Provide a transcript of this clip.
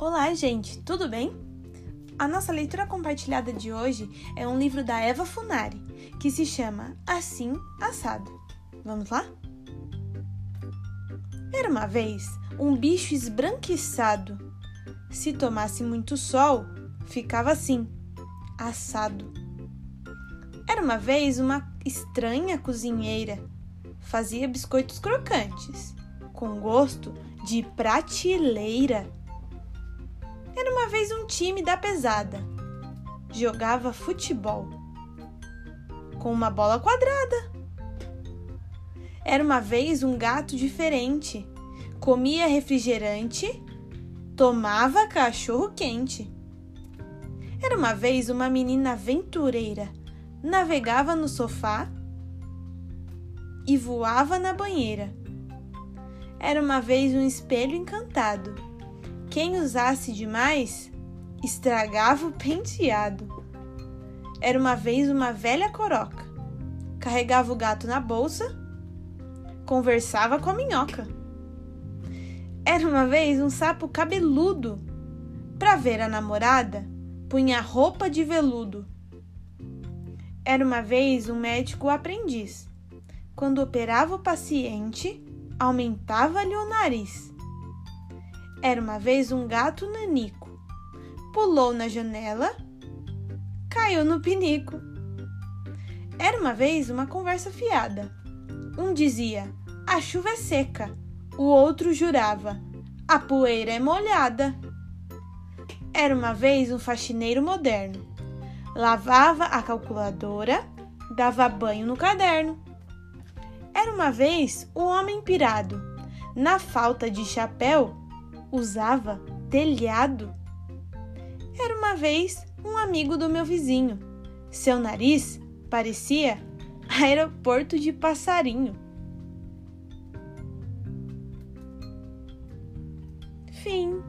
Olá, gente, tudo bem? A nossa leitura compartilhada de hoje é um livro da Eva Funari, que se chama Assim Assado. Vamos lá? Era uma vez um bicho esbranquiçado. Se tomasse muito sol, ficava assim, assado. Era uma vez uma estranha cozinheira. Fazia biscoitos crocantes, com gosto de prateleira era uma vez um time da pesada. Jogava futebol com uma bola quadrada. Era uma vez um gato diferente. Comia refrigerante, tomava cachorro quente. Era uma vez uma menina aventureira. Navegava no sofá e voava na banheira. Era uma vez um espelho encantado quem usasse demais estragava o penteado. Era uma vez uma velha coroca. Carregava o gato na bolsa, conversava com a minhoca. Era uma vez um sapo cabeludo. Para ver a namorada, punha roupa de veludo. Era uma vez um médico aprendiz. Quando operava o paciente, aumentava-lhe o nariz. Era uma vez um gato nanico. Pulou na janela, caiu no pinico. Era uma vez uma conversa fiada. Um dizia: A chuva é seca. O outro jurava: A poeira é molhada. Era uma vez um faxineiro moderno. Lavava a calculadora, dava banho no caderno. Era uma vez um homem pirado. Na falta de chapéu, usava telhado. Era uma vez um amigo do meu vizinho. Seu nariz parecia aeroporto de passarinho. Fim.